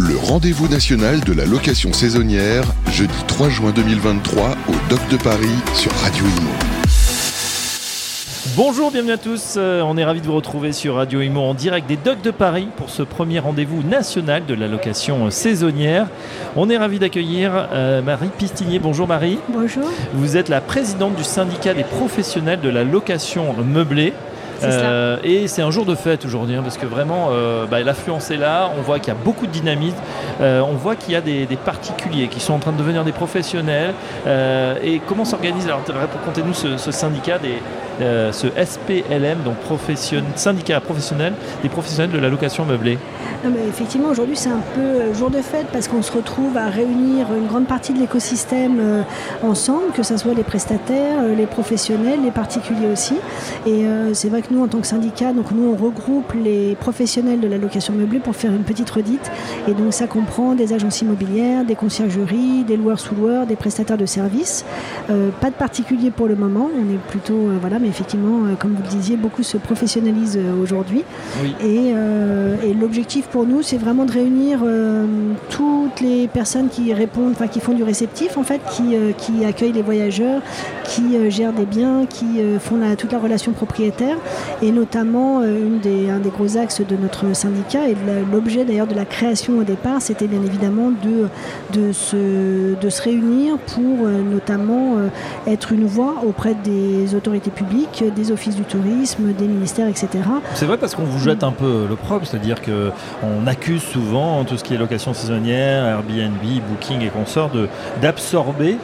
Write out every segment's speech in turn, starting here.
Le rendez-vous national de la location saisonnière, jeudi 3 juin 2023 au Doc de Paris sur Radio Imo. Bonjour, bienvenue à tous. Euh, on est ravis de vous retrouver sur Radio Imo en direct des Docks de Paris pour ce premier rendez-vous national de la location saisonnière. On est ravis d'accueillir euh, Marie Pistinier. Bonjour Marie. Bonjour. Vous êtes la présidente du syndicat des professionnels de la location meublée. Euh, et c'est un jour de fête aujourd'hui, hein, parce que vraiment, euh, bah, l'affluence est là, on voit qu'il y a beaucoup de dynamisme, euh, on voit qu'il y a des, particuliers qui sont en train de devenir des professionnels. et comment s'organise, alors racontez-nous ce, ce syndicat, des, ce SPLM, donc syndicat professionnel des professionnels de la location meublée Effectivement, aujourd'hui c'est un peu jour de fête parce qu'on se retrouve à réunir une grande partie de l'écosystème ensemble, que ce soit les prestataires, les professionnels, les particuliers aussi. Et c'est vrai que nous, en tant que syndicat, donc nous, on regroupe les professionnels de la location meublée pour faire une petite redite. Et donc, ça comprend des agences immobilières, des conciergeries, des loueurs sous loueurs, des prestataires de services. Euh, pas de particulier pour le moment. On est plutôt, euh, voilà, mais effectivement, euh, comme vous le disiez, beaucoup se professionnalisent aujourd'hui. Et, l'objectif pour nous, c'est vraiment de réunir toutes les personnes qui répondent, enfin, qui font du réceptif, en fait, qui, qui accueillent les voyageurs, qui gèrent des biens, qui font la, toute la relation propriétaire et notamment euh, une des, un des gros axes de notre syndicat et l'objet d'ailleurs de la création au départ, c'était bien évidemment de, de, se, de se réunir pour euh, notamment euh, être une voix auprès des autorités publiques, des offices du tourisme, des ministères, etc. C'est vrai parce qu'on vous jette un peu le propre, c'est-à-dire qu'on accuse souvent tout ce qui est location saisonnière, Airbnb, Booking et consorts d'absorber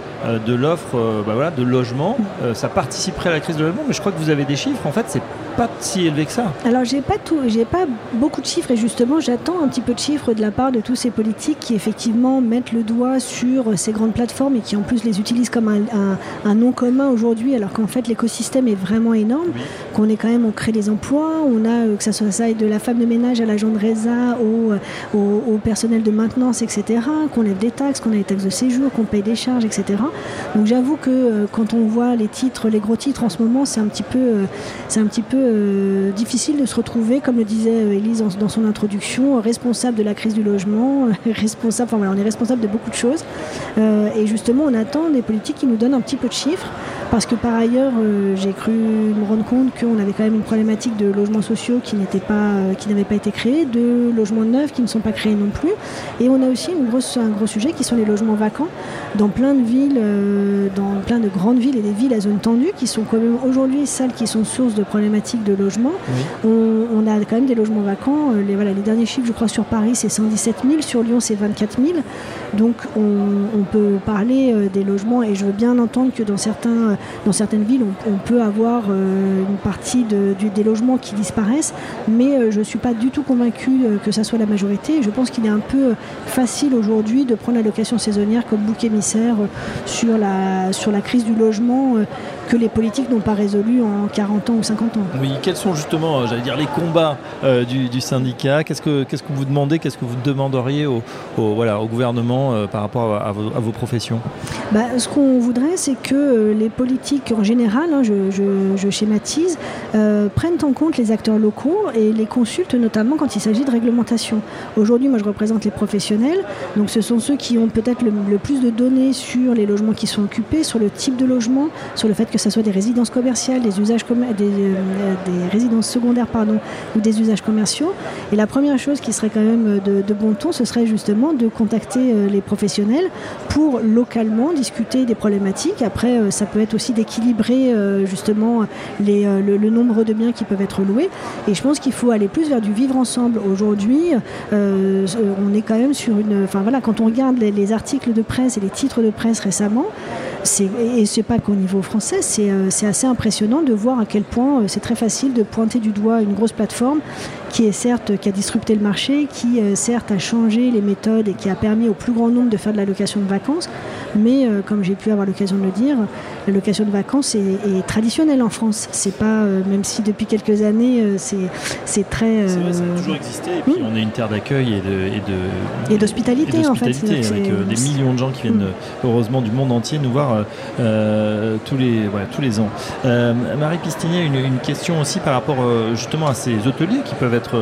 de l'offre bah voilà, de logement. ça participerait à la crise de logement, mais je crois que vous avez des chiffres. En fait, c'est pas si élevé que ça. Alors j'ai pas tout, j'ai pas beaucoup de chiffres et justement j'attends un petit peu de chiffres de la part de tous ces politiques qui effectivement mettent le doigt sur ces grandes plateformes et qui en plus les utilisent comme un, nom commun aujourd'hui alors qu'en fait l'écosystème est vraiment énorme, qu'on est quand même, on crée des emplois, on a euh, que ça soit ça de la femme de ménage à l'agent de résa au, au, personnel de maintenance etc, qu'on lève des taxes, qu'on a des taxes de séjour, qu'on paye des charges etc. Donc j'avoue que euh, quand on voit les titres, les gros titres en ce moment c'est un petit peu, euh, c'est un petit peu euh, difficile de se retrouver, comme le disait euh, Elise dans, son introduction, responsable de la crise du logement, responsable, enfin on est responsable de beaucoup de choses. Euh, et justement, on attend des politiques qui nous donnent un petit peu de chiffres, parce que par ailleurs, j'ai cru me rendre compte qu'on avait quand même une problématique de logements sociaux qui n'était pas, qui n'avaient pas été créés, de logements neufs qui ne sont pas créés non plus, et on a aussi une grosse, un gros sujet qui sont les logements vacants dans plein de villes, dans plein de grandes villes et des villes à zone tendue, qui sont quand même aujourd'hui celles qui sont source de problématiques de logement. On, a quand même des logements vacants. Euh, les, voilà, les derniers chiffres, je crois, sur Paris, c'est 117 000. Sur Lyon, c'est 24 000. Donc, on, peut parler euh, des logements et je veux bien entendre que dans, certains, euh, dans certaines villes, on, peut avoir une partie de, des logements qui disparaissent. Mais je ne suis pas du tout convaincue que ça soit la majorité. Je pense qu'il est un peu facile aujourd'hui de prendre la location saisonnière comme bouc émissaire sur la, sur la crise du logement que les politiques n'ont pas résolu en 40 ans ou 50 ans. Oui, quels sont justement, euh, j'allais dire, les combats euh, du, syndicat? Qu'est-ce que, qu'est-ce que vous demandez? Qu'est-ce que vous demanderiez au, voilà, au gouvernement euh, par rapport à, vos, professions? Bah, Ce qu'on voudrait, c'est que les politiques en général, hein, je, schématise, prennent en compte les acteurs locaux et les consultent notamment quand il s'agit de réglementation. Aujourd'hui, moi, je représente les professionnels, donc ce sont ceux qui ont peut-être le, plus de données sur les logements qui sont occupés, sur le type de logement, sur le fait que ce soit des résidences commerciales, des, usages des, euh, des résidences secondaires pardon, ou des usages commerciaux. Et la première chose qui serait quand même de, bon ton, ce serait justement de contacter euh, les professionnels pour localement discuter des problématiques. Après, euh, ça peut être aussi d'équilibrer justement les, le, nombre de biens qui peuvent être loués. Et je pense qu'il faut aller plus vers du vivre ensemble. Aujourd'hui, on est quand même sur une... Enfin voilà, quand on regarde les, les articles de presse et les titres de presse récemment, et c'est pas qu'au niveau français, euh, c'est assez impressionnant de voir à quel point euh, c'est très facile de pointer du doigt une grosse plateforme qui est certes qui a disrupté le marché, qui euh, certes a changé les méthodes et qui a permis au plus grand nombre de faire de la location de vacances. Mais comme j'ai pu avoir l'occasion de le dire, la location de vacances est, traditionnelle en France. C'est pas, même si depuis quelques années, c'est très. ça a toujours existé. Et puis on est une terre d'accueil et de et d'hospitalité en fait. Avec des millions de gens qui viennent mm. heureusement du monde entier nous voir tous les tous les ans. Marie Pistinier, une, une, question aussi par rapport justement à ces hôteliers qui peuvent être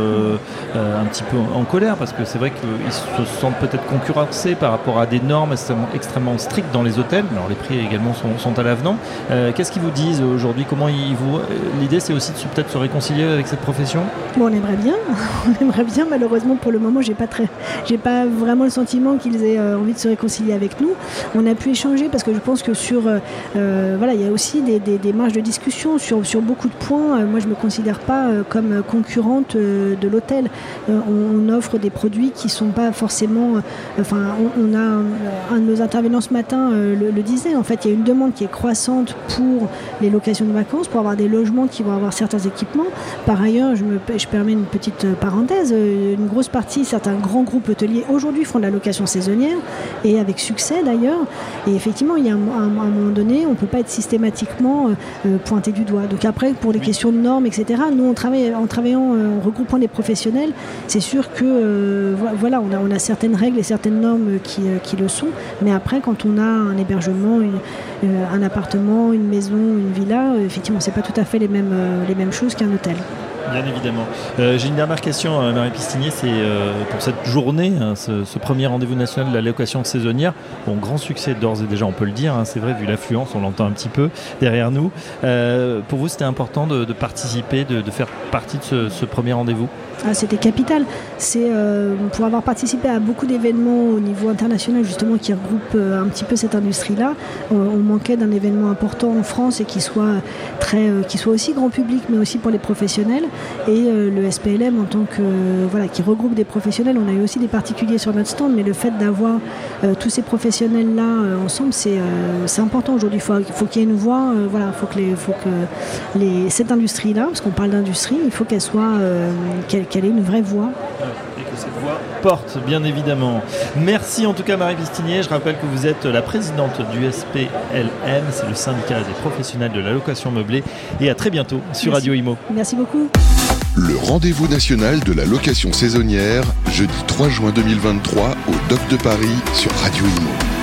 un petit peu en colère parce que c'est vrai qu'ils se sentent peut-être concurrencés par rapport à des normes extrêmement, strictes dans les hôtels. Alors les prix également sont, à l'avenant. Euh, qu'est-ce qu'ils vous disent aujourd'hui? Comment ils vous euh, L'idée c'est aussi de peut-être se réconcilier avec cette profession? On aimerait bien, on aimerait bien. Malheureusement pour le moment, j'ai pas très, j'ai pas vraiment le sentiment qu'ils aient euh, envie de se réconcilier avec nous. On a pu échanger parce que je pense que sur, voilà, il y a aussi des, des, marges de discussion sur, sur beaucoup de points. moi, je me considère pas comme concurrente de l'hôtel. on offre des produits qui sont pas forcément. Enfin, on, a un, de nos intervenants matin euh, le, disait. En fait, il y a une demande qui est croissante pour les locations de vacances, pour avoir des logements qui vont avoir certains équipements. Par ailleurs, je me je permets une petite euh, parenthèse. Une grosse partie, certains grands groupes hôteliers aujourd'hui font de la location saisonnière et avec succès d'ailleurs. Et effectivement, il y a un, moment donné, on ne peut pas être systématiquement pointé du doigt. Donc après, pour les questions de normes, etc. Nous, on travaille en travaillant, en regroupant des professionnels. C'est sûr que euh, voilà, on a, on a, certaines règles et certaines normes qui, euh, qui, le sont, mais après, quand on a un hébergement, euh, un appartement, une maison, une villa, effectivement, c'est pas tout à fait les mêmes, les mêmes choses qu'un hôtel. Bien évidemment. J'ai une dernière question, Marie Pistinier, c'est pour cette journée, hein, ce, premier rendez-vous national de la location saisonnière. Bon, grand succès d'ores et déjà, on peut le dire, hein, c'est vrai, vu l'affluence, on l'entend un petit peu derrière nous. pour vous, c'était important de, participer, de, faire partie de ce premier rendez-vous? Ah, c'était capital. C'est euh, pour avoir participé à beaucoup d'événements au niveau international justement qui regroupent euh, un petit peu cette industrie-là. On, manquait d'un événement important en France et qui soit très, euh, qui soit aussi grand public, mais aussi pour les professionnels. Et le SPLM en tant que voilà, qui regroupe des professionnels, on a eu aussi des particuliers sur notre stand, mais le fait d'avoir tous ces professionnels-là ensemble, c'est important aujourd'hui. Il faut, faut qu'il y ait une voix. voilà, faut que les, faut que les, cette industrie-là, parce qu'on parle d'industrie, il faut qu'elle soit qu'elle qu'elle ait une vraie voix. Que cette voix porte, bien évidemment. Merci en tout cas Marie Pistinier. Je rappelle que vous êtes la présidente du SPLM, c'est le syndicat des professionnels de la location meublée. Et à très bientôt sur Radio Imo. Merci beaucoup. Le rendez-vous national de la location saisonnière, jeudi 3 juin 2023 au Doc de Paris sur Radio Imo.